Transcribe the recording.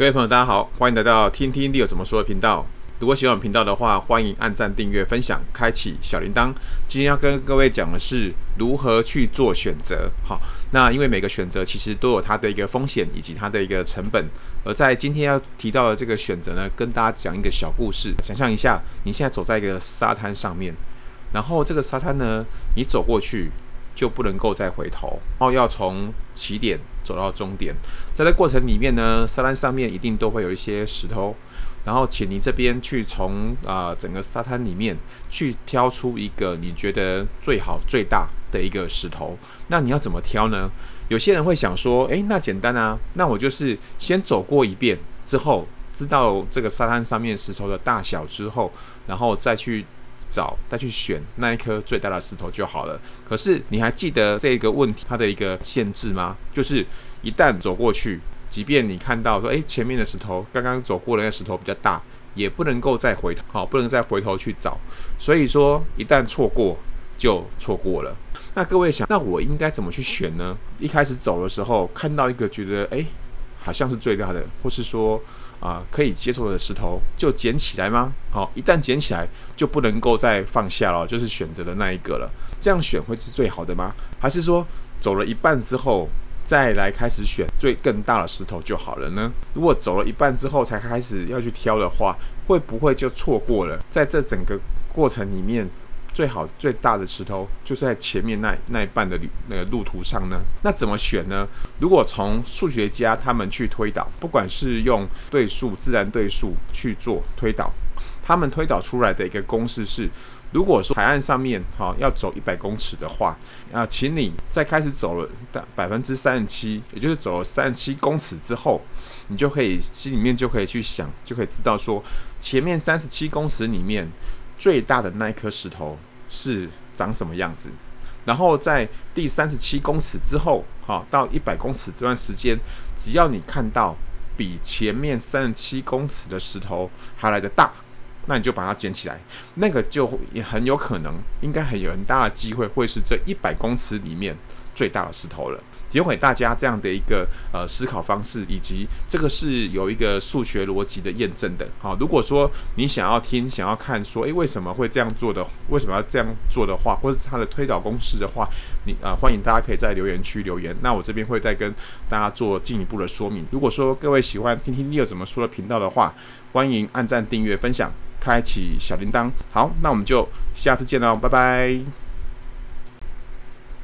各位朋友，大家好，欢迎来到听听 Leo 怎么说的频道。如果喜欢我频道的话，欢迎按赞、订阅、分享、开启小铃铛。今天要跟各位讲的是如何去做选择。好，那因为每个选择其实都有它的一个风险以及它的一个成本。而在今天要提到的这个选择呢，跟大家讲一个小故事。想象一下，你现在走在一个沙滩上面，然后这个沙滩呢，你走过去。就不能够再回头，然后要从起点走到终点。在这过程里面呢，沙滩上面一定都会有一些石头，然后请你这边去从啊、整个沙滩里面去挑出一个你觉得最好最大的一个石头。那你要怎么挑呢？有些人会想说，诶，那简单啊，那我就是先走过一遍之后，知道这个沙滩上面石头的大小之后，然后再去。找再去选那一颗最大的石头就好了。可是你还记得这个问题它的一个限制吗？就是一旦走过去，即便你看到说，诶，前面的石头刚刚走过的那石头比较大，也不能够再回头，好，不能再回头去找。所以说，一旦错过就错过了。那各位想，那我应该怎么去选呢？一开始走的时候看到一个觉得，诶，好像是最大的，或是说。啊、可以接受的石头就捡起来吗？好、一旦捡起来就不能够再放下了，就是选择的那一个了。这样选会是最好的吗？还是说走了一半之后再来开始选最更大的石头就好了呢？如果走了一半之后才开始要去挑的话，会不会就错过了？在这整个过程里面。最好最大的石头就是在前面那那一半的旅那个路途上呢。那怎么选呢？如果从数学家他们去推导，不管是用对数、自然对数去做推导，他们推导出来的一个公式是：如果说海岸上面哈要走一百公尺的话，啊，请你在开始走了百分之三十七，也就是走了三十七公尺之后，你就可以心里面就可以去想，就可以知道说前面三十七公尺里面。最大的那一颗石头是长什么样子？然后在第三十七公尺之后，哈，到一百公尺这段时间，只要你看到比前面三十七公尺的石头还来得大，那你就把它捡起来，那个就也很有可能，应该很有很大的机会会是这一百公尺里面最大的石头了。提供给大家这样的一个呃思考方式，以及这个是有一个数学逻辑的验证的。好，如果说你想要听、想要看，说，诶，为什么会这样做的？为什么要这样做的话，或者是它的推导公式的话，你啊、呃，欢迎大家可以在留言区留言。那我这边会再跟大家做进一步的说明。如果说各位喜欢听听 Leo 怎么说的频道的话，欢迎按赞、订阅、分享、开启小铃铛。好，那我们就下次见喽，拜拜。